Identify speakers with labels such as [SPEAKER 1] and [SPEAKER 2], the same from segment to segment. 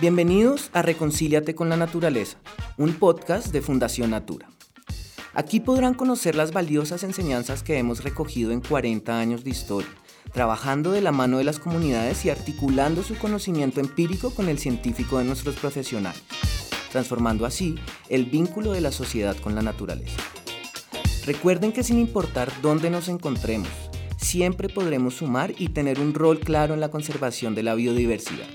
[SPEAKER 1] Bienvenidos a Reconcíliate con la Naturaleza, un podcast de Fundación Natura. Aquí podrán conocer las valiosas enseñanzas que hemos recogido en 40 años de historia, trabajando de la mano de las comunidades y articulando su conocimiento empírico con el científico de nuestros profesionales, transformando así el vínculo de la sociedad con la naturaleza. Recuerden que sin importar dónde nos encontremos, siempre podremos sumar y tener un rol claro en la conservación de la biodiversidad.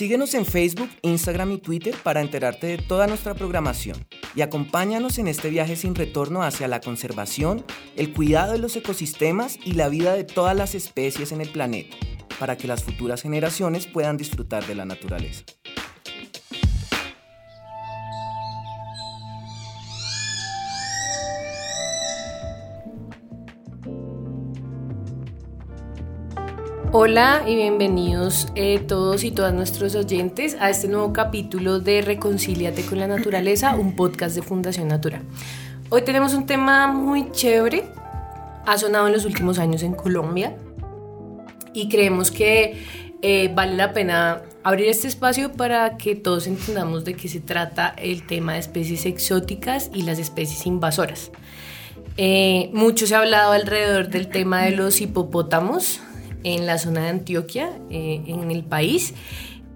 [SPEAKER 1] Síguenos en Facebook, Instagram y Twitter para enterarte de toda nuestra programación y acompáñanos en este viaje sin retorno hacia la conservación, el cuidado de los ecosistemas y la vida de todas las especies en el planeta, para que las futuras generaciones puedan disfrutar de la naturaleza.
[SPEAKER 2] Hola y bienvenidos eh, todos y todas nuestros oyentes a este nuevo capítulo de Reconcíliate con la Naturaleza, un podcast de Fundación Natura. Hoy tenemos un tema muy chévere, ha sonado en los últimos años en Colombia y creemos que eh, vale la pena abrir este espacio para que todos entendamos de qué se trata el tema de especies exóticas y las especies invasoras. Eh, mucho se ha hablado alrededor del tema de los hipopótamos, en la zona de Antioquia, eh, en el país.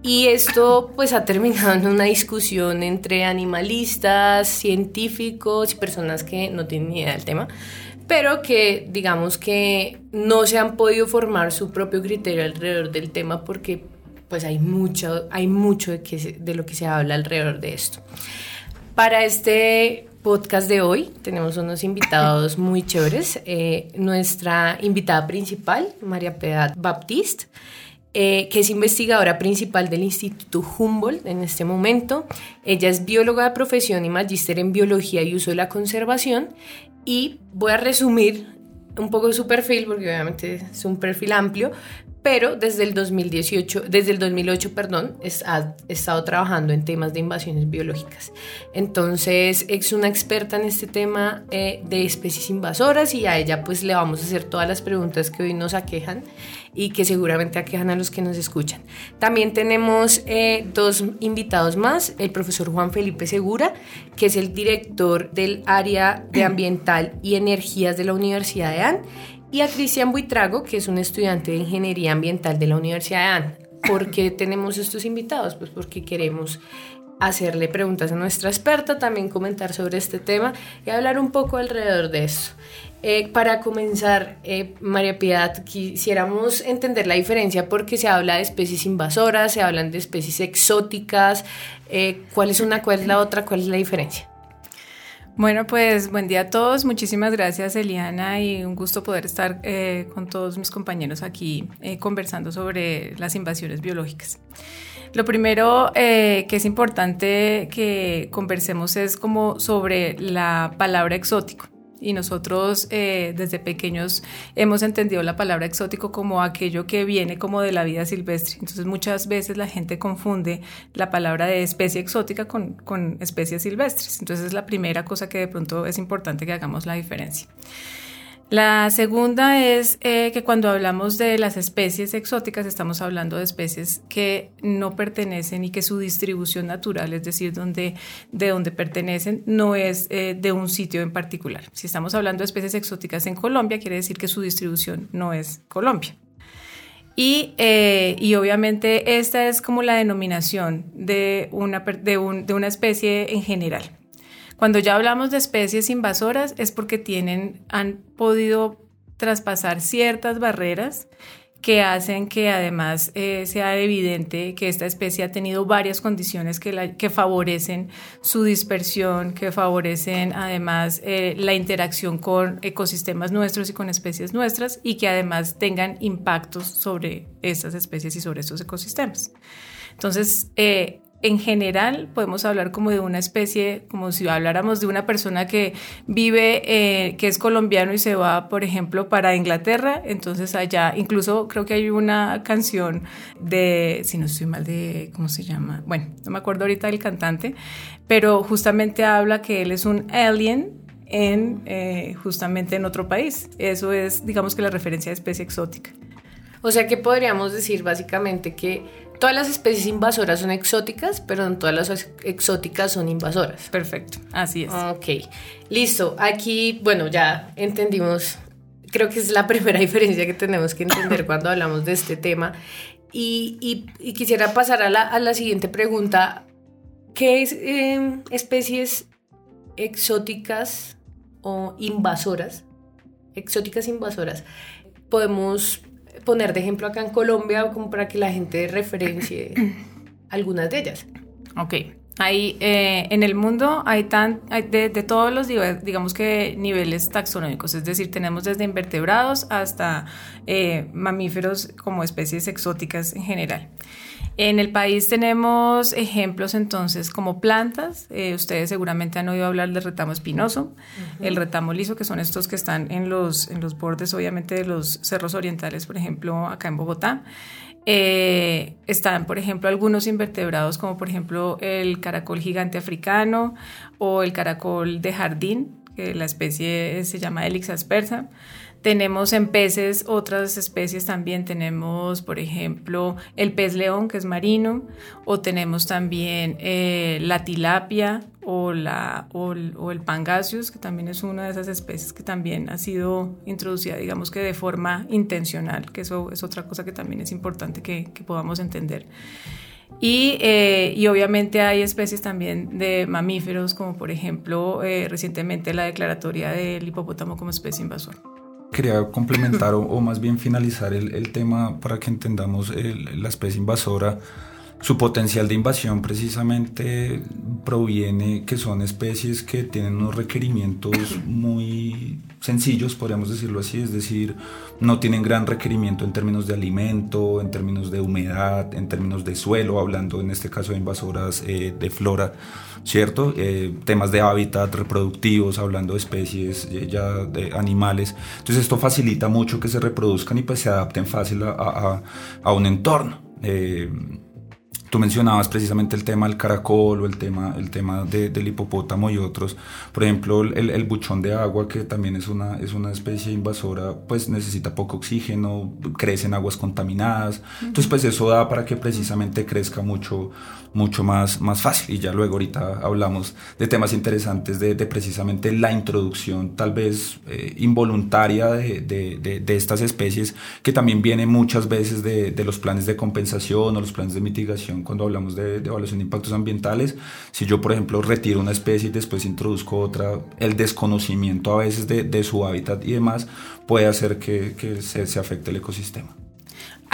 [SPEAKER 2] Y esto pues ha terminado en una discusión entre animalistas, científicos y personas que no tienen ni idea del tema, pero que digamos que no se han podido formar su propio criterio alrededor del tema porque pues hay mucho, hay mucho de, que de lo que se habla alrededor de esto. Para este podcast de hoy tenemos unos invitados muy chéveres. Eh, nuestra invitada principal, María Piedad Baptiste, eh, que es investigadora principal del Instituto Humboldt en este momento. Ella es bióloga de profesión y magíster en biología y uso de la conservación. Y voy a resumir un poco su perfil, porque obviamente es un perfil amplio, pero desde el 2018, desde el 2008, perdón, ha estado trabajando en temas de invasiones biológicas. Entonces, es una experta en este tema eh, de especies invasoras y a ella pues le vamos a hacer todas las preguntas que hoy nos aquejan y que seguramente aquejan a los que nos escuchan. También tenemos eh, dos invitados más, el profesor Juan Felipe Segura, que es el director del área de ambiental y energías de la Universidad de AN y a Cristian Buitrago, que es un estudiante de Ingeniería Ambiental de la Universidad de AN. ¿Por qué tenemos estos invitados? Pues porque queremos hacerle preguntas a nuestra experta, también comentar sobre este tema y hablar un poco alrededor de eso. Eh, para comenzar, eh, María Piedad, quisiéramos entender la diferencia porque se habla de especies invasoras, se hablan de especies exóticas. Eh, ¿Cuál es una, cuál es la otra, cuál es la diferencia?
[SPEAKER 3] Bueno, pues buen día a todos. Muchísimas gracias, Eliana, y un gusto poder estar eh, con todos mis compañeros aquí eh, conversando sobre las invasiones biológicas. Lo primero eh, que es importante que conversemos es como sobre la palabra exótico y nosotros eh, desde pequeños hemos entendido la palabra exótico como aquello que viene como de la vida silvestre. Entonces muchas veces la gente confunde la palabra de especie exótica con, con especies silvestres. Entonces es la primera cosa que de pronto es importante que hagamos la diferencia. La segunda es eh, que cuando hablamos de las especies exóticas estamos hablando de especies que no pertenecen y que su distribución natural, es decir, donde, de donde pertenecen, no es eh, de un sitio en particular. Si estamos hablando de especies exóticas en Colombia, quiere decir que su distribución no es Colombia. Y, eh, y, obviamente esta es como la denominación de una, de, un, de una especie en general. Cuando ya hablamos de especies invasoras es porque tienen, han podido traspasar ciertas barreras que hacen que además eh, sea evidente que esta especie ha tenido varias condiciones que, que favorecen su dispersión, que favorecen además eh, la interacción con ecosistemas nuestros y con especies nuestras y que además tengan impactos sobre estas especies y sobre estos ecosistemas. Entonces, eh, en general podemos hablar como de una especie, como si habláramos de una persona que vive, eh, que es colombiano y se va, por ejemplo, para Inglaterra, entonces allá, incluso creo que hay una canción de, si no estoy mal, de, ¿cómo se llama? Bueno, no me acuerdo ahorita del cantante, pero justamente habla que él es un alien en eh, justamente en otro país. Eso es, digamos que la referencia de especie exótica.
[SPEAKER 2] O sea que podríamos decir básicamente que todas las especies invasoras son exóticas, pero no todas las exóticas son invasoras.
[SPEAKER 3] Perfecto, así es.
[SPEAKER 2] Ok, listo. Aquí, bueno, ya entendimos, creo que es la primera diferencia que tenemos que entender cuando hablamos de este tema. Y, quisiera pasar a la, siguiente pregunta. ¿Qué es, em, especies exóticas o invasoras? Exóticas invasoras. Podemos poner de ejemplo acá en Colombia como para que la gente referencie algunas de ellas.
[SPEAKER 3] Ok. Hay, eh, en el mundo hay, tan, de, todos los, digamos que, niveles taxonómicos, es decir, tenemos desde invertebrados hasta eh, mamíferos como especies exóticas en general. En el país tenemos ejemplos entonces como plantas. Eh, ustedes seguramente han oído hablar del retamo espinoso, el retamo liso, que son estos que están en los, en los bordes obviamente de los cerros orientales, por ejemplo, acá en Bogotá. Eh, están, por ejemplo, algunos invertebrados como por ejemplo el caracol gigante africano o el caracol de jardín, que la especie se llama Helix aspersa. Tenemos en peces otras especies también, tenemos por ejemplo el pez león que es marino, o tenemos también eh, la tilapia o, la, o, el pangasius, que también es una de esas especies que también ha sido introducida, digamos que de forma intencional, que eso es otra cosa que también es importante que, podamos entender. Y, eh, y, obviamente hay especies también de mamíferos, como por ejemplo eh, recientemente la declaratoria del hipopótamo como especie invasora
[SPEAKER 4] quería complementar o, más bien finalizar el, tema para que entendamos la especie invasora. Su potencial de invasión precisamente proviene que son especies que tienen unos requerimientos muy sencillos, podríamos decirlo así, es decir, no tienen gran requerimiento en términos de alimento, en términos de humedad, en términos de suelo, hablando en este caso de invasoras eh, de flora ¿cierto? Eh, temas de hábitat reproductivos, hablando de especies eh, ya de animales. Entonces esto facilita mucho que se reproduzcan y pues se adapten fácil a, a, un entorno. Tú mencionabas precisamente el tema del caracol o el tema, el tema del hipopótamo y otros. Por ejemplo, el, el, buchón de agua, que también es una, es una especie invasora, pues necesita poco oxígeno, crece en aguas contaminadas. Entonces, pues eso da para que precisamente crezca mucho, mucho más, más fácil. Y ya luego ahorita hablamos de temas interesantes de, precisamente la introducción tal vez eh, involuntaria de, de, de, estas especies, que también viene muchas veces de, los planes de compensación o los planes de mitigación cuando hablamos de, evaluación de impactos ambientales. Si yo, por ejemplo, retiro una especie y después introduzco otra, el desconocimiento a veces de, de su hábitat y demás puede hacer que, que se, se afecte el ecosistema.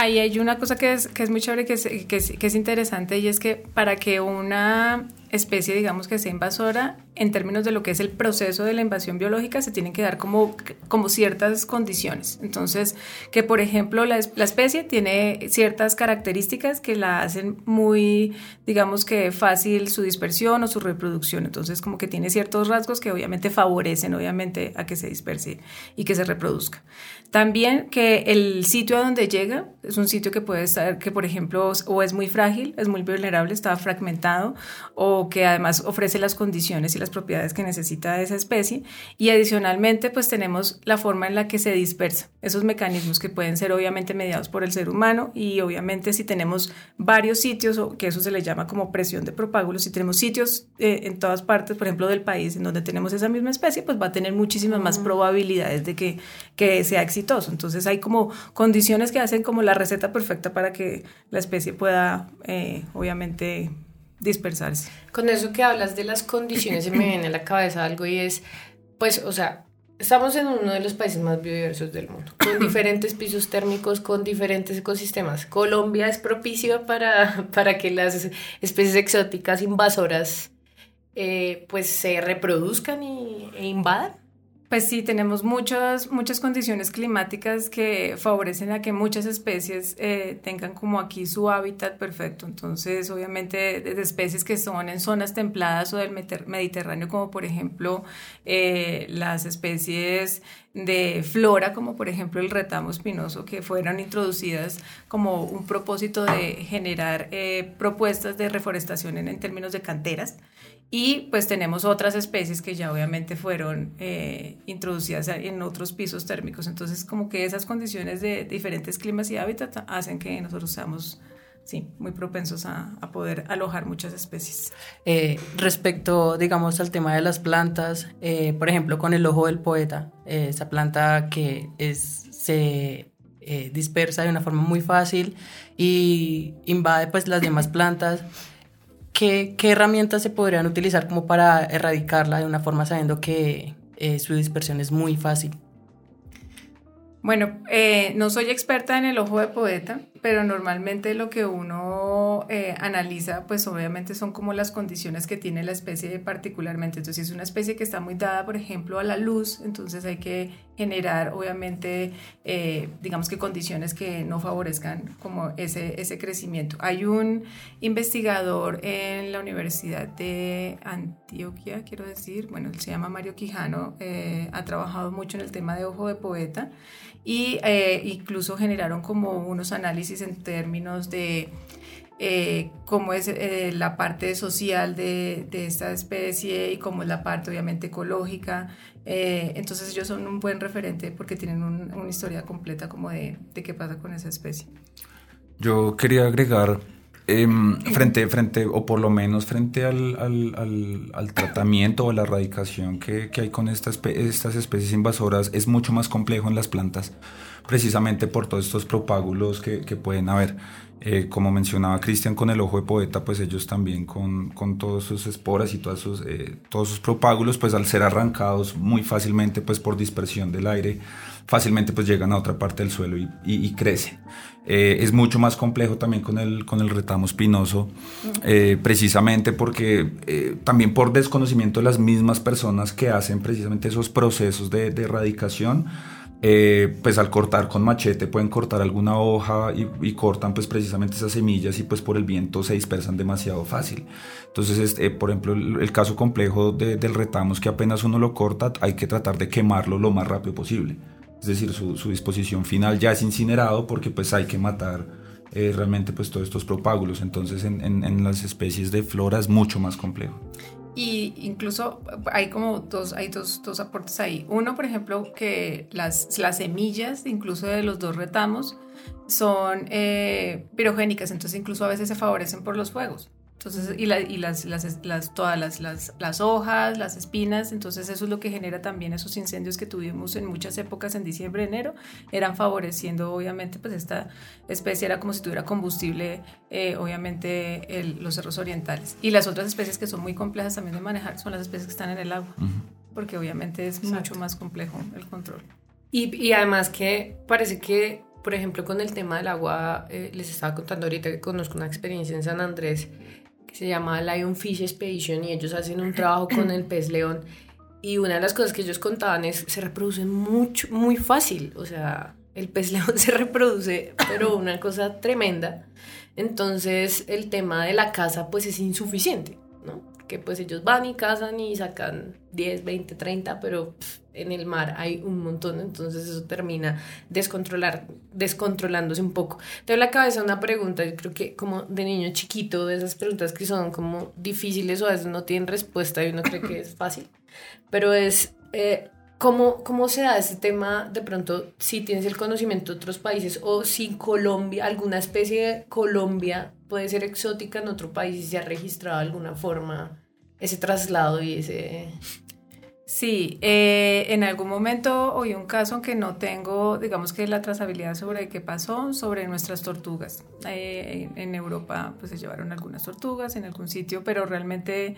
[SPEAKER 3] Ahí hay una cosa que es, que es muy chévere, que que, es, que es interesante, y es que para que una especie, digamos que sea invasora, en términos de lo que es el proceso de la invasión biológica, se tienen que dar como, como ciertas condiciones. Entonces, que por ejemplo la, la, especie tiene ciertas características que la hacen muy, digamos que fácil su dispersión o su reproducción. Entonces, como que tiene ciertos rasgos que obviamente favorecen, obviamente, a que se disperse y que se reproduzca. También que el sitio a donde llega es un sitio que puede estar, que por ejemplo, o es muy frágil, es muy vulnerable, está fragmentado, o que además ofrece las condiciones y las propiedades que necesita esa especie. Y adicionalmente, pues tenemos la forma en la que se dispersa, esos mecanismos que pueden ser obviamente mediados por el ser humano y obviamente si tenemos varios sitios, o que eso se le llama como presión de propágulos, si tenemos sitios eh, en todas partes, por ejemplo, del país en donde tenemos esa misma especie, pues va a tener muchísimas más probabilidades de que, que sea exitoso. Entonces hay como condiciones que hacen como la receta perfecta para que la especie pueda, eh, obviamente, dispersarse.
[SPEAKER 2] Con eso que hablas de las condiciones, se me viene a la cabeza algo y es, pues, o sea, estamos en uno de los países más biodiversos del mundo, con diferentes pisos térmicos, con diferentes ecosistemas. Colombia es propicio para, para que las especies exóticas invasoras eh, pues se reproduzcan y, e invadan.
[SPEAKER 3] Pues sí, tenemos muchas, muchas condiciones climáticas que favorecen a que muchas especies eh, tengan como aquí su hábitat perfecto. Entonces, obviamente, desde especies que son en zonas templadas o del Mediterráneo, como por ejemplo eh, las especies de flora, como por ejemplo el retamo espinoso, que fueron introducidas como un propósito de generar eh, propuestas de reforestación en términos de canteras. Y pues tenemos otras especies que ya obviamente fueron eh, introducidas en otros pisos térmicos. Entonces como que esas condiciones de diferentes climas y hábitats hacen que nosotros seamos sí, muy propensos a, poder alojar muchas especies.
[SPEAKER 5] Eh, respecto, digamos, al tema de las plantas, eh, por ejemplo, con el ojo del poeta, eh, esa planta que es, se dispersa de una forma muy fácil y invade pues las demás plantas. ¿Qué, ¿Qué, herramientas se podrían utilizar como para erradicarla de una forma sabiendo que su dispersión es muy fácil?
[SPEAKER 3] Bueno, eh, no soy experta en el ojo de poeta, pero normalmente lo que uno eh, analiza, pues obviamente son como las condiciones que tiene la especie particularmente. Entonces, si es una especie que está muy dada, por ejemplo, a la luz, entonces hay que generar, obviamente, eh, digamos que condiciones que no favorezcan como ese, ese crecimiento. Hay un investigador en la Universidad de Antioquia, quiero decir, bueno, él se llama Mario Quijano, ha trabajado mucho en el tema de ojo de poeta y eh, incluso generaron como unos análisis en términos de eh, cómo es eh, la parte social de, de, esta especie y cómo es la parte obviamente ecológica. entonces ellos son un buen referente porque tienen una historia completa como de, de qué pasa con esa especie.
[SPEAKER 4] Yo quería agregar Em, frente, frente, o por lo menos frente al, al, al, tratamiento o la erradicación que, que hay con estas, estas especies invasoras, es mucho más complejo en las plantas, precisamente por todos estos propágulos que, que pueden haber. Eh, como mencionaba Cristian con el ojo de poeta, pues ellos también con, con todos sus esporas y todos sus, eh, todos sus propágulos, pues al ser arrancados muy fácilmente pues por dispersión del aire, fácilmente pues llegan a otra parte del suelo y, y, crecen. Eh, es mucho más complejo también con el, con el retamo espinoso, eh, precisamente porque eh, también por desconocimiento de las mismas personas que hacen precisamente esos procesos de, de erradicación, pues al cortar con machete pueden cortar alguna hoja y, cortan pues precisamente esas semillas y pues por el viento se dispersan demasiado fácil. Entonces, este, por ejemplo, el, caso complejo del retamo es que apenas uno lo corta hay que tratar de quemarlo lo más rápido posible es decir, su, disposición final ya es incinerado porque pues hay que matar eh, realmente pues todos estos propágulos, entonces en, en, las especies de flora es mucho más complejo.
[SPEAKER 3] Y incluso hay como dos, hay dos, dos aportes ahí. Uno, por ejemplo, que las, las semillas, incluso de los dos retamos, son eh, pirogénicas, entonces incluso a veces se favorecen por los fuegos. Entonces, y, y las, las, las, todas las, las, las, hojas, las espinas, entonces eso es lo que genera también esos incendios que tuvimos en muchas épocas en diciembre, enero, eran favoreciendo obviamente pues esta especie era como si tuviera combustible eh, obviamente el, los cerros orientales. Y las otras especies que son muy complejas también de manejar son las especies que están en el agua, porque obviamente es mucho más complejo el control.
[SPEAKER 2] Y, y además que parece que por ejemplo, con el tema del agua, eh, les estaba contando ahorita que conozco una experiencia en San Andrés se llama Lionfish Expedition y ellos hacen un trabajo con el pez león. Y una de las cosas que ellos contaban es se reproducen mucho, muy fácil. O sea, el pez león se reproduce, pero una cosa tremenda. Entonces, el tema de la caza, pues es insuficiente. Que pues ellos van y cazan y sacan 10, 20, 30, pero en el mar hay un montón, entonces eso termina descontrolar, descontrolándose un poco. Tengo en la cabeza una pregunta, yo creo que como de niño chiquito, de esas preguntas que son como difíciles o a veces no tienen respuesta y uno cree que es fácil, pero es... Eh, ¿Cómo, ¿Cómo se da ese tema de pronto si tienes el conocimiento de otros países o si Colombia, alguna especie de Colombia puede ser exótica en otro país y se ha registrado de alguna forma ese traslado y ese...
[SPEAKER 3] Sí, eh, en algún momento oí un caso aunque no tengo, digamos que la trazabilidad sobre qué pasó, sobre nuestras tortugas. Eh, en Europa pues se llevaron algunas tortugas en algún sitio, pero realmente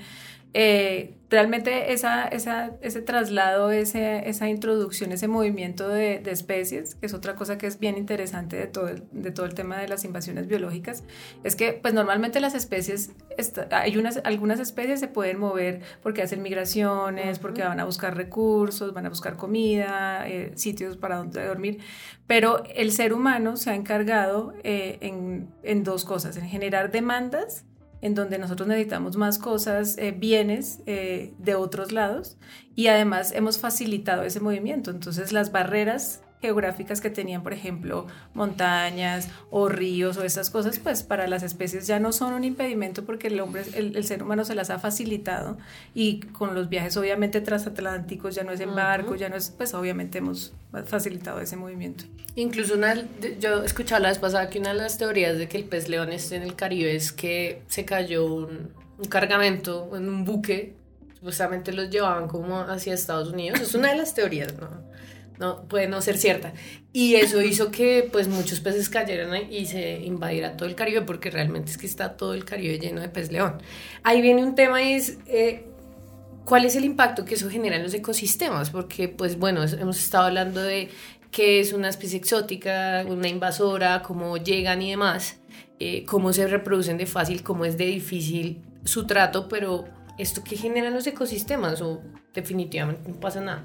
[SPEAKER 3] eh, realmente esa, esa, ese traslado, ese, esa introducción, ese movimiento de, de, especies, que es otra cosa que es bien interesante de todo, el, de todo el tema de las invasiones biológicas, es que pues normalmente las especies, hay unas, algunas especies se pueden mover porque hacen migraciones, porque van a buscar recursos, van a buscar comida, eh, sitios para donde dormir, pero el ser humano se ha encargado eh, en, en dos cosas, en generar demandas, en donde nosotros necesitamos más cosas, eh, bienes eh, de otros lados y además hemos facilitado ese movimiento. Entonces las barreras geográficas que tenían, por ejemplo, montañas o ríos o estas cosas, pues para las especies ya no son un impedimento porque el hombre, el, ser humano se las ha facilitado y con los viajes obviamente transatlánticos ya no es en barco, ya no es, pues obviamente hemos facilitado ese movimiento.
[SPEAKER 2] Incluso una, yo escuchaba la vez pasada que una de las teorías de que el pez león esté en el Caribe es que se cayó un, un cargamento en un buque supuestamente los llevaban como hacia Estados Unidos. Es una de las teorías, ¿no? No, puede no ser cierta. Y eso hizo que pues muchos peces cayeran y se invadiera todo el Caribe, porque realmente es que está todo el Caribe lleno de pez león. Ahí viene un tema y es... Eh, ¿Cuál es el impacto que eso genera en los ecosistemas? Porque, pues bueno, hemos estado hablando de qué es una especie exótica, una invasora, cómo llegan y demás, eh, cómo se reproducen de fácil, cómo es de difícil su trato, pero ¿esto qué genera en los ecosistemas o definitivamente no pasa nada?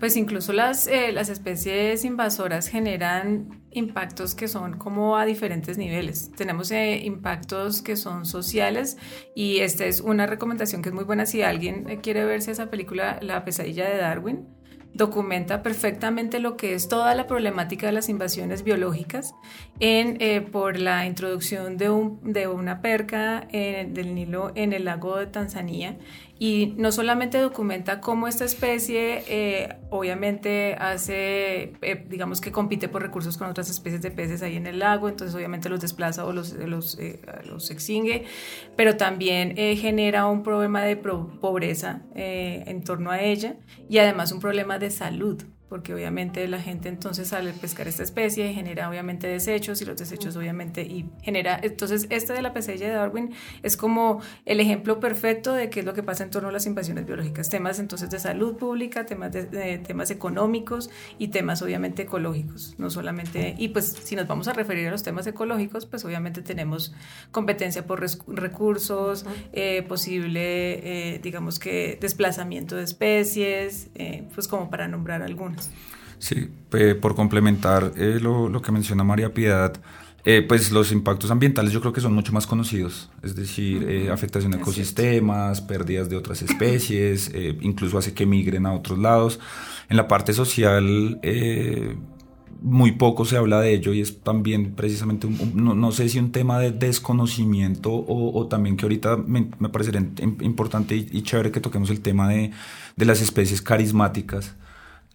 [SPEAKER 3] Pues incluso las, eh, las especies invasoras generan impactos que son como a diferentes niveles. Tenemos eh, impactos que son sociales y esta es una recomendación que es muy buena si alguien eh, quiere verse esa película La pesadilla de Darwin documenta perfectamente lo que es toda la problemática de las invasiones biológicas en, eh, por la introducción de, un, de una perca del Nilo en el lago de Tanzania y no solamente documenta cómo esta especie eh, obviamente hace, eh, digamos que compite por recursos con otras especies de peces ahí en el lago, entonces obviamente los desplaza o los, los, eh, los extingue, pero también genera un problema de pobreza en torno a ella y además un problema de salud porque obviamente la gente entonces sale a pescar esta especie y genera obviamente desechos y los desechos obviamente y genera, entonces esta de la pesadilla de Darwin es como el ejemplo perfecto de qué es lo que pasa en torno a las invasiones biológicas, temas entonces de salud pública, temas de, temas económicos y temas obviamente ecológicos, no solamente, y pues si nos vamos a referir a los temas ecológicos, pues obviamente tenemos competencia por recursos, eh, posible, eh, digamos que desplazamiento de especies, eh, pues como para nombrar algunas.
[SPEAKER 4] Sí, por complementar eh, lo, que menciona María Piedad, eh, pues los impactos ambientales yo creo que son mucho más conocidos, es decir, eh, afectación a ecosistemas, pérdidas de otras especies, incluso hace que migren a otros lados. En la parte social muy poco se habla de ello y es también precisamente, no, sé si un tema de desconocimiento o, también que ahorita me, me parecería importante y, chévere que toquemos el tema de, de las especies carismáticas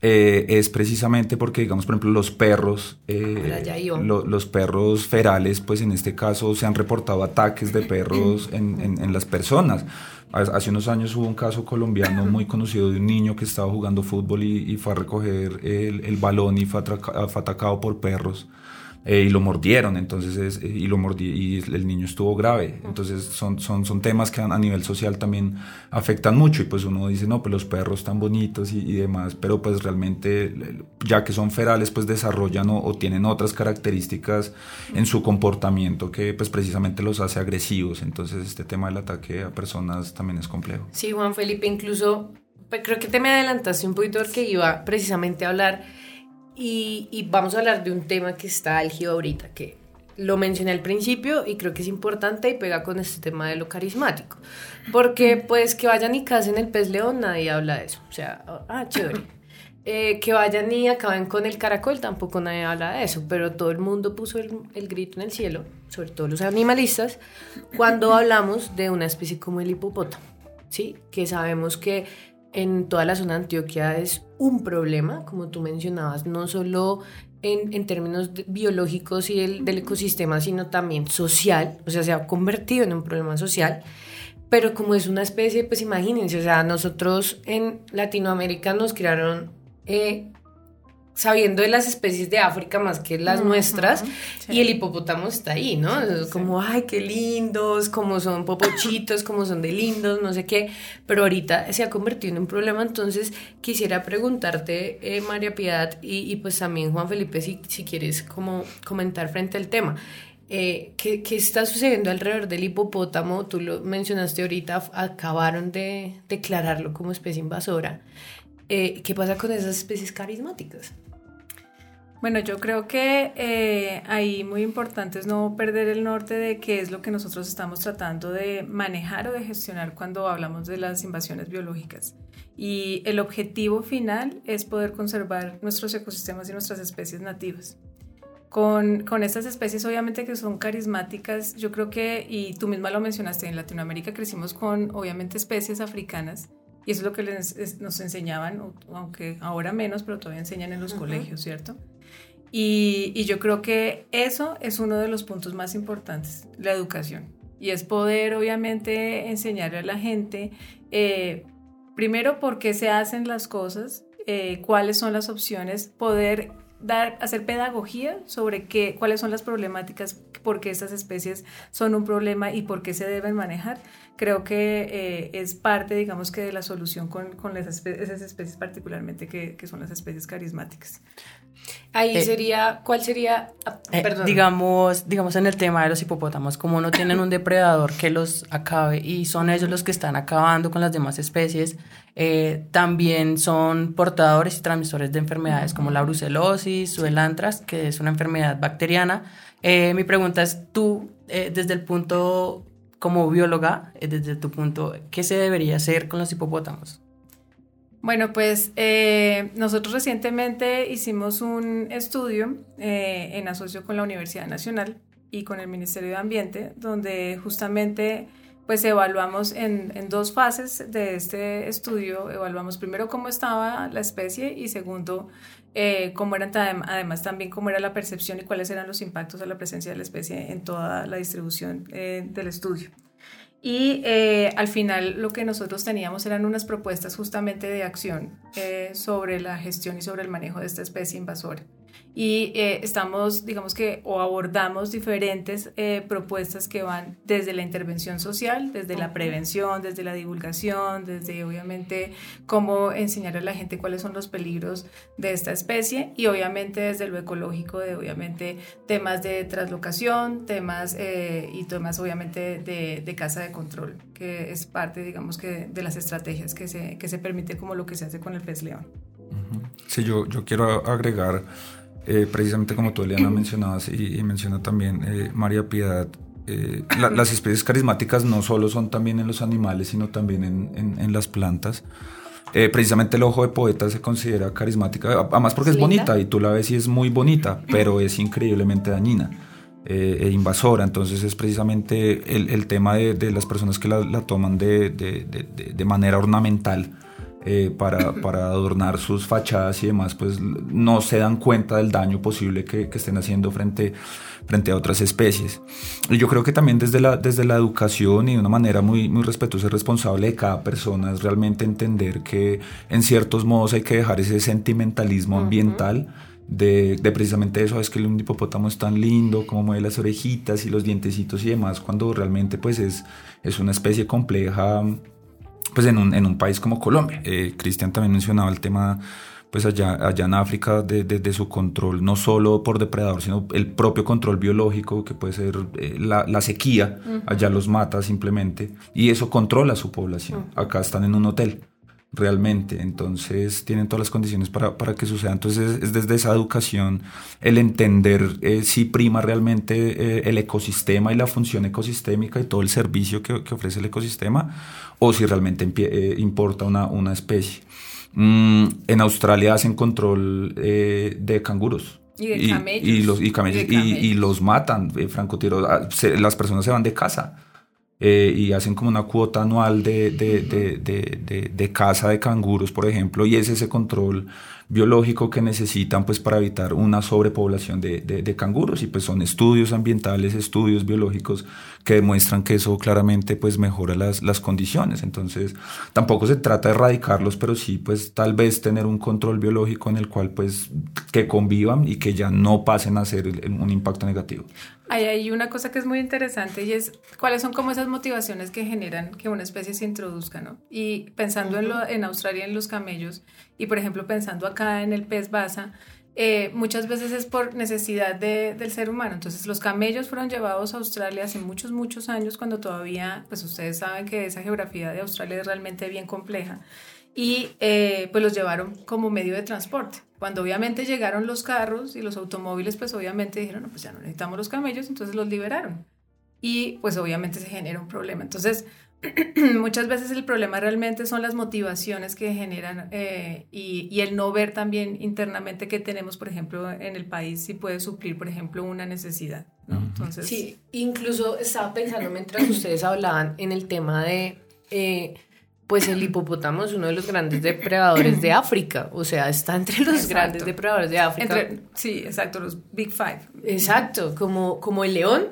[SPEAKER 4] eh, es precisamente porque, digamos, por ejemplo, los perros, eh, los perros ferales, pues en este caso se han reportado ataques de perros en, en, las personas. Hace unos años hubo un caso colombiano muy conocido de un niño que estaba jugando fútbol y, fue a recoger el, el balón y fue, fue atacado por perros. Eh, y lo mordieron, entonces, eh, y lo mordí, y el niño estuvo grave. Entonces, son, son, son temas que a nivel social también afectan mucho, y pues uno dice, no, pues los perros están bonitos y, demás, pero pues realmente, ya que son ferales, pues desarrollan o, tienen otras características en su comportamiento que pues precisamente los hace agresivos. Entonces, este tema del ataque a personas también es complejo.
[SPEAKER 2] Sí, Juan Felipe, incluso, pues, creo que te me adelantaste un poquito porque iba precisamente a hablar y, vamos a hablar de un tema que está álgido ahorita, que lo mencioné al principio y creo que es importante y pega con este tema de lo carismático. Porque pues que vayan y casen el pez león, nadie habla de eso. O sea, ah, chévere. Eh, que vayan y acaben con el caracol, tampoco nadie habla de eso, pero todo el mundo puso el, el, grito en el cielo, sobre todo los animalistas, cuando hablamos de una especie como el hipopótamo, ¿sí? Que sabemos que en toda la zona de Antioquia es un problema, como tú mencionabas, no solo en, en términos biológicos y del, del, ecosistema, sino también social, o sea, se ha convertido en un problema social, pero como es una especie, pues imagínense, o sea, nosotros en Latinoamérica nos crearon eh, sabiendo de las especies de África más que las nuestras, y el hipopótamo está ahí, ¿no? como, ay, qué lindos, como son popochitos, como son de lindos, no sé qué, pero ahorita se ha convertido en un problema, entonces quisiera preguntarte, eh, María Piedad, y, pues también Juan Felipe, si, si quieres como comentar frente al tema. Eh, ¿qué, ¿qué, está sucediendo alrededor del hipopótamo? Tú lo mencionaste ahorita, acabaron de declararlo como especie invasora. Eh, ¿Qué pasa con esas especies carismáticas?
[SPEAKER 3] Bueno, yo creo que eh, ahí muy importante es no perder el norte de qué es lo que nosotros estamos tratando de manejar o de gestionar cuando hablamos de las invasiones biológicas. Y el objetivo final es poder conservar nuestros ecosistemas y nuestras especies nativas. Con, con, estas especies obviamente que son carismáticas, yo creo que, y tú misma lo mencionaste, en Latinoamérica crecimos con obviamente especies africanas y eso es lo que les, nos enseñaban, aunque ahora menos, pero todavía enseñan en los colegios, ¿cierto? Y, y, yo creo que eso es uno de los puntos más importantes, la educación. Y es poder obviamente enseñarle a la gente, eh, primero, por qué se hacen las cosas, eh, cuáles son las opciones, poder dar, hacer pedagogía sobre qué, cuáles son las problemáticas, por qué estas especies son un problema y por qué se deben manejar. Creo que eh, es parte, digamos que, de la solución con, con esas, esas, especies particularmente que, que, son las especies carismáticas.
[SPEAKER 2] Ahí eh, sería, ¿cuál sería? Ah,
[SPEAKER 5] eh, digamos, digamos en el tema de los hipopótamos, como no tienen un depredador que los acabe y son ellos los que están acabando con las demás especies, eh, también son portadores y transmisores de enfermedades como la brucelosis o el antras, que es una enfermedad bacteriana. Mi pregunta es, tú, desde el punto como bióloga, desde tu punto, ¿qué se debería hacer con los hipopótamos?
[SPEAKER 3] Bueno, pues nosotros recientemente hicimos un estudio en asocio con la Universidad Nacional y con el Ministerio de Ambiente, donde justamente pues evaluamos en, dos fases de este estudio. Evaluamos primero cómo estaba la especie y segundo, eh, cómo eran además también cómo era la percepción y cuáles eran los impactos de la presencia de la especie en toda la distribución eh, del estudio. Y eh, al final lo que nosotros teníamos eran unas propuestas justamente de acción sobre la gestión y sobre el manejo de esta especie invasora y eh, estamos, digamos que, o abordamos diferentes eh, propuestas que van desde la intervención social, desde la prevención, desde la divulgación, desde obviamente cómo enseñar a la gente cuáles son los peligros de esta especie y obviamente desde lo ecológico, de obviamente temas de traslocación, temas eh, y temas obviamente de, de casa de control, que es parte, digamos que, de las estrategias que se, que se permite como lo que se hace con el pez león.
[SPEAKER 4] Sí, yo, yo quiero agregar eh, precisamente como tú, Eliana, mencionabas y, menciona también eh, María Piedad, eh, las especies carismáticas no solo son también en los animales, sino también en, en, las plantas. precisamente el ojo de poeta se considera carismática, además porque es, bonita y tú la ves y es muy bonita, pero es increíblemente dañina. e invasora. Entonces es precisamente el, el tema de, de, las personas que la, la toman de, de, de, manera ornamental eh, para, para, adornar sus fachadas y demás, pues no se dan cuenta del daño posible que, que, estén haciendo frente, frente a otras especies. Y yo creo que también desde la, desde la educación y de una manera muy, muy respetuosa y responsable de cada persona es realmente entender que en ciertos modos hay que dejar ese sentimentalismo ambiental. De, de, precisamente eso, es que un hipopótamo es tan lindo, como mueve las orejitas y los dientecitos y demás, cuando realmente pues es, es una especie compleja pues en un, en un país como Colombia. Eh, Cristian también mencionaba el tema pues allá, allá en África de, de, su control, no solo por depredador, sino el propio control biológico, que puede ser eh, la, la, sequía, allá los mata simplemente, y eso controla su población. Acá están en un hotel, realmente, entonces tienen todas las condiciones para, para que suceda. Entonces es, desde esa educación el entender eh, si prima realmente el ecosistema y la función ecosistémica y todo el servicio que, que ofrece el ecosistema, o si realmente eh, importa una, una especie. Mm, en Australia hacen control eh, de canguros.
[SPEAKER 2] Y de camellos.
[SPEAKER 4] Y, los, y, camellos, y, los matan, eh, francotiros. Ah, las personas se van de casa. Y hacen como una cuota anual de, de, de, de, de caza de canguros, por ejemplo, y es ese control biológico que necesitan pues para evitar una sobrepoblación de, de, canguros y pues son estudios ambientales, estudios biológicos que demuestran que eso claramente pues mejora las, las condiciones. Entonces tampoco se trata de erradicarlos, pero sí pues tal vez tener un control biológico en el cual pues que convivan y que ya no pasen a ser un impacto negativo.
[SPEAKER 3] Hay, hay una cosa que es muy interesante y es cuáles son como esas motivaciones que generan que una especie se introduzca, ¿no? Y pensando en, lo, en Australia, en los camellos, y por ejemplo pensando acá en el pez basa, eh, muchas veces es por necesidad de, del ser humano. Entonces los camellos fueron llevados a Australia hace muchos, muchos años cuando todavía, pues ustedes saben que esa geografía de Australia es realmente bien compleja. y eh, pues los llevaron como medio de transporte. Cuando obviamente llegaron los carros y los automóviles, pues obviamente dijeron, no, pues ya no necesitamos los camellos, entonces los liberaron. Y pues obviamente se genera un problema. Entonces, muchas veces el problema realmente son las motivaciones que generan eh, y, y, el no ver también internamente que tenemos, por ejemplo, en el país si puede suplir, por ejemplo, una necesidad. ¿no?
[SPEAKER 2] Entonces, sí, incluso estaba pensando mientras ustedes hablaban en el tema de... Eh, pues el hipopótamo es uno de los grandes depredadores de África, o sea, está entre los grandes depredadores de África.
[SPEAKER 3] sí, exacto, los Big Five.
[SPEAKER 2] Exacto, como, como el león,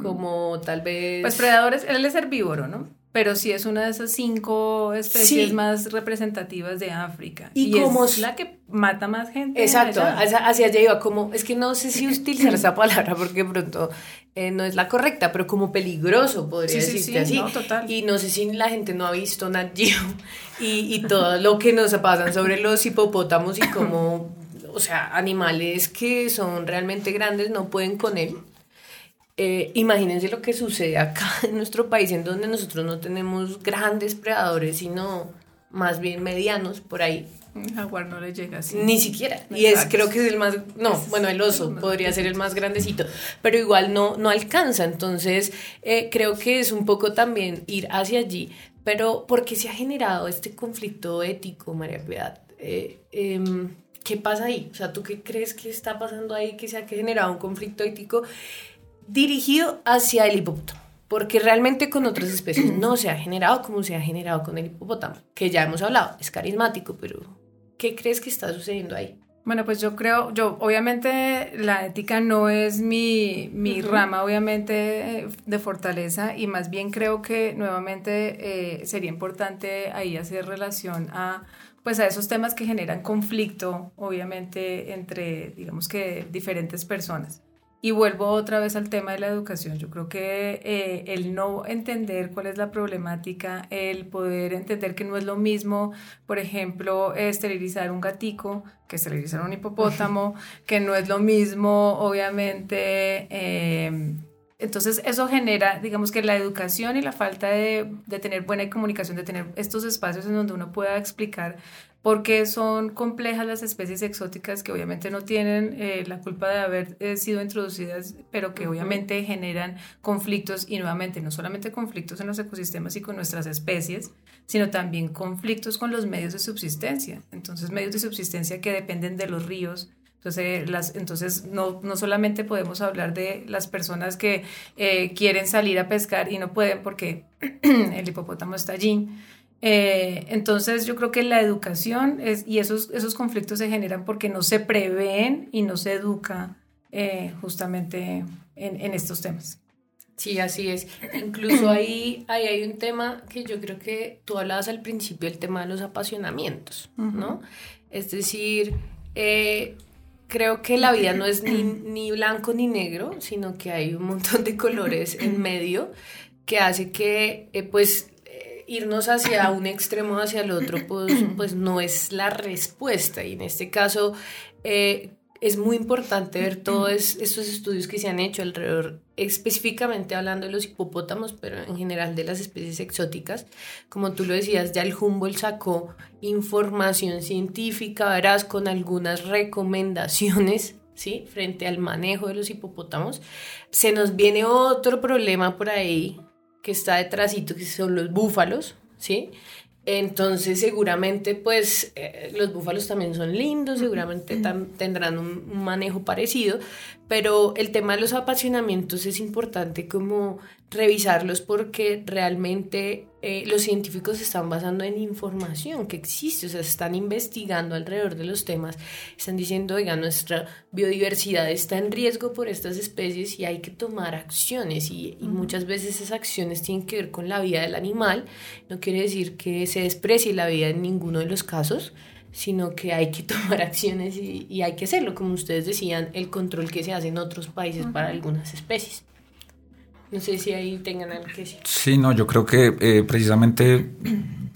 [SPEAKER 2] como tal vez...
[SPEAKER 3] Pues predadores, él es herbívoro, ¿no? Pero sí es una de esas cinco especies más representativas de África. Y, como es la que mata más gente.
[SPEAKER 2] Exacto, hacia, allá iba como, es que no sé si utilizar esa palabra porque pronto eh, no es la correcta, pero como peligroso podría sí, decirte así. No, total. Y no sé si la gente no ha visto Nat Geo y, y todo lo que nos pasan sobre los hipopótamos y como, o sea, animales que son realmente grandes no pueden con él. Eh, imagínense lo que sucede acá en nuestro país, en donde nosotros no tenemos grandes predadores, sino más bien medianos por ahí.
[SPEAKER 3] El jaguar no le llega así.
[SPEAKER 2] Ni siquiera. Y es, creo que es el más, no, bueno, el oso podría ser el más grandecito, pero igual no, no alcanza. Entonces, eh, creo que es un poco también ir hacia allí. Pero, ¿por qué se ha generado este conflicto ético, María Piedad? Eh, em, ¿Qué pasa ahí? O sea, ¿tú qué crees que está pasando ahí que se ha generado un conflicto ético? Dirigido hacia el hipopótamo, porque realmente con otras especies no se ha generado como se ha generado con el hipopótamo, que ya hemos hablado, es carismático, pero ¿qué crees que está sucediendo ahí?
[SPEAKER 3] Bueno, pues yo creo, yo obviamente la ética no es mi, mi rama, obviamente, de fortaleza y más bien creo que nuevamente eh, sería importante ahí hacer relación a pues a esos temas que generan conflicto, obviamente, entre, digamos que, diferentes personas. Y vuelvo otra vez al tema de la educación. Yo creo que eh, el no entender cuál es la problemática, el poder entender que no es lo mismo, por ejemplo, esterilizar un gatico que esterilizar un hipopótamo, que no es lo mismo, obviamente. Eh, entonces eso genera, digamos que la educación y la falta de, de, tener buena comunicación, de tener estos espacios en donde uno pueda explicar porque son complejas las especies exóticas que obviamente no tienen eh, la culpa de haber eh, sido introducidas, pero que obviamente generan conflictos y nuevamente no solamente conflictos en los ecosistemas y con nuestras especies, sino también conflictos con los medios de subsistencia. Entonces, medios de subsistencia que dependen de los ríos, entonces, las, entonces no, no, solamente podemos hablar de las personas que eh, quieren salir a pescar y no pueden porque el hipopótamo está allí, eh, entonces yo creo que la educación es, y esos, esos conflictos se generan porque no se prevén y no se educa eh, justamente en, en, estos temas.
[SPEAKER 2] Sí, así es. Incluso ahí, ahí hay un tema que yo creo que tú hablabas al principio, el tema de los apasionamientos, ¿no? Es decir, eh, creo que la vida no es ni, ni blanco ni negro, sino que hay un montón de colores en medio que hace que, pues, irnos hacia un extremo o hacia el otro, pues, pues no es la respuesta. Y en este caso eh, es muy importante ver todos estos estudios que se han hecho alrededor, específicamente hablando de los hipopótamos, pero en general de las especies exóticas. Como tú lo decías, ya el Humboldt sacó información científica, verás, con algunas recomendaciones ¿sí? frente al manejo de los hipopótamos. Se nos viene otro problema por ahí que está detrásito, que son los búfalos, ¿sí? Entonces seguramente pues eh, los búfalos también son lindos, seguramente tendrán un, manejo parecido, pero el tema de los apasionamientos es importante como revisarlos porque realmente eh, los científicos se están basando en información que existe, o sea, se están investigando alrededor de los temas, están diciendo, oiga, nuestra biodiversidad está en riesgo por estas especies y hay que tomar acciones y, y muchas veces esas acciones tienen que ver con la vida del animal, no quiere decir que se desprecie la vida en ninguno de los casos, sino que hay que tomar acciones y, hay que hacerlo, como ustedes decían, el control que se hace en otros países para algunas especies. No sé si ahí tengan algo que decir.
[SPEAKER 4] Sí, no, yo creo que eh, precisamente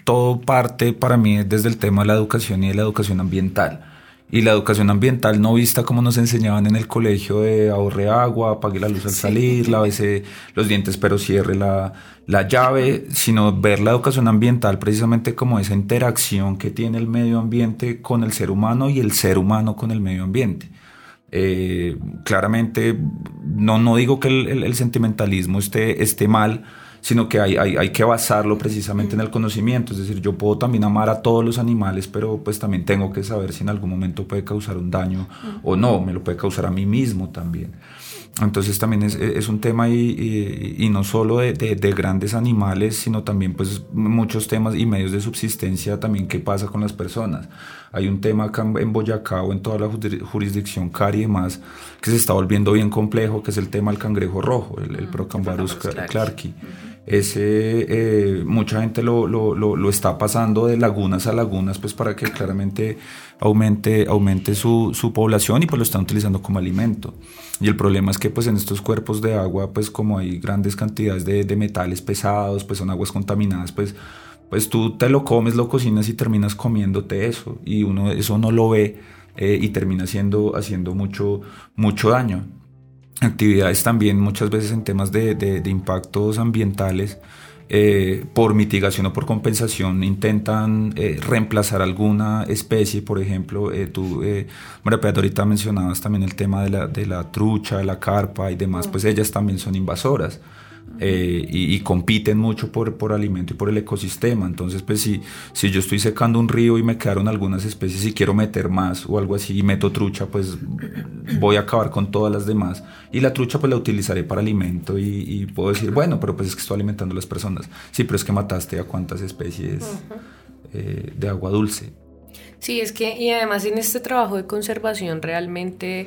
[SPEAKER 4] todo parte para mí desde el tema de la educación y de la educación ambiental. y la educación ambiental no vista como nos enseñaban en el colegio de ahorre agua, apague la luz al salir, lávese los dientes pero cierre la, la, llave, sino ver la educación ambiental precisamente como esa interacción que tiene el medio ambiente con el ser humano y el ser humano con el medio ambiente. Eh, claramente, no, no digo que el, el, sentimentalismo esté, esté mal, sino que hay, hay, hay, que basarlo precisamente en el conocimiento. Es decir, yo puedo también amar a todos los animales, pero pues también tengo que saber si en algún momento puede causar un daño o no, me lo puede causar a mí mismo también. Entonces también es, es un tema y, y, no solo de, de, de, grandes animales, sino también pues muchos temas y medios de subsistencia también qué pasa con las personas. Hay un tema acá en Boyacá o en toda la jurisdicción CARI y demás que se está volviendo bien complejo, que es el tema del cangrejo rojo, el, el Procambarus clarki. Ese, eh, mucha gente lo, lo, lo, está pasando de lagunas a lagunas pues para que claramente aumente, aumente su, su población y pues lo están utilizando como alimento. Y el problema es que pues en estos cuerpos de agua pues como hay grandes cantidades de, de metales pesados, pues son aguas contaminadas, pues pues tú te lo comes, lo cocinas y terminas comiéndote eso y uno eso no lo ve eh, y termina haciendo, haciendo mucho, mucho daño. Actividades también muchas veces en temas de, de, de impactos ambientales eh, por mitigación o por compensación intentan eh, reemplazar alguna especie, por ejemplo, eh, tú, eh, María Pedro, ahorita mencionabas también el tema de la, de la trucha, de la carpa y demás, pues ellas también son invasoras. Eh, y, y, compiten mucho por, por alimento y por el ecosistema. Entonces, pues si, si yo estoy secando un río y me quedaron algunas especies y quiero meter más o algo así y meto trucha, pues voy a acabar con todas las demás. Y la trucha pues la utilizaré para alimento y, y puedo decir, bueno, pero pues es que estoy alimentando a las personas. Sí, pero es que mataste a cuántas especies eh, de agua dulce.
[SPEAKER 2] Sí, es que, y además en este trabajo de conservación realmente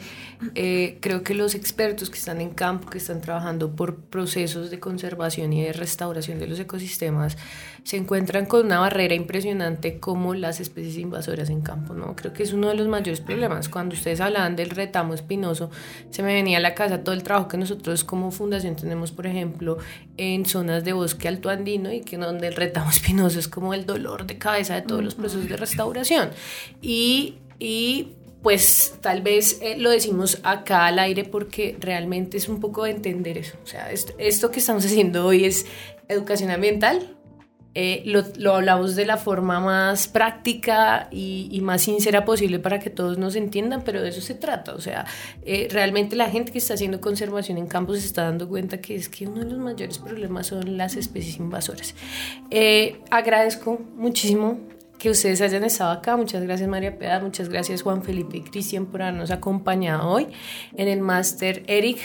[SPEAKER 2] eh, creo que los expertos que están en campo, que están trabajando por procesos de conservación y de restauración de los ecosistemas, se encuentran con una barrera impresionante como las especies invasoras en campo, ¿no? Creo que es uno de los mayores problemas. Cuando ustedes hablaban del retamo espinoso, se me venía a la casa todo el trabajo que nosotros como fundación tenemos, por ejemplo, en zonas de bosque alto andino y que donde el retamo espinoso es como el dolor de cabeza de todos los procesos de restauración. Y, y pues tal vez eh, lo decimos acá al aire porque realmente es un poco de entender eso. O sea, esto, esto que estamos haciendo hoy es educación ambiental. Eh, lo, lo, hablamos de la forma más práctica y, y, más sincera posible para que todos nos entiendan, pero de eso se trata. O sea, eh, realmente la gente que está haciendo conservación en campos se está dando cuenta que es que uno de los mayores problemas son las especies invasoras. Eh, agradezco muchísimo que ustedes hayan estado acá. Muchas gracias María Piedad, muchas gracias Juan Felipe y Cristian por habernos acompañado hoy. En el máster Eric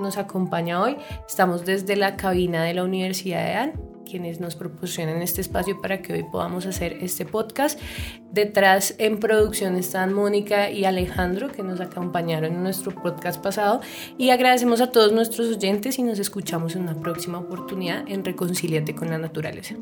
[SPEAKER 2] nos acompaña hoy. Estamos desde la cabina de la Universidad de AN, quienes nos proporcionan este espacio para que hoy podamos hacer este podcast. Detrás en producción están Mónica y Alejandro, que nos acompañaron en nuestro podcast pasado. Y agradecemos a todos nuestros oyentes y nos escuchamos en una próxima oportunidad en Reconcíliate con la Naturaleza.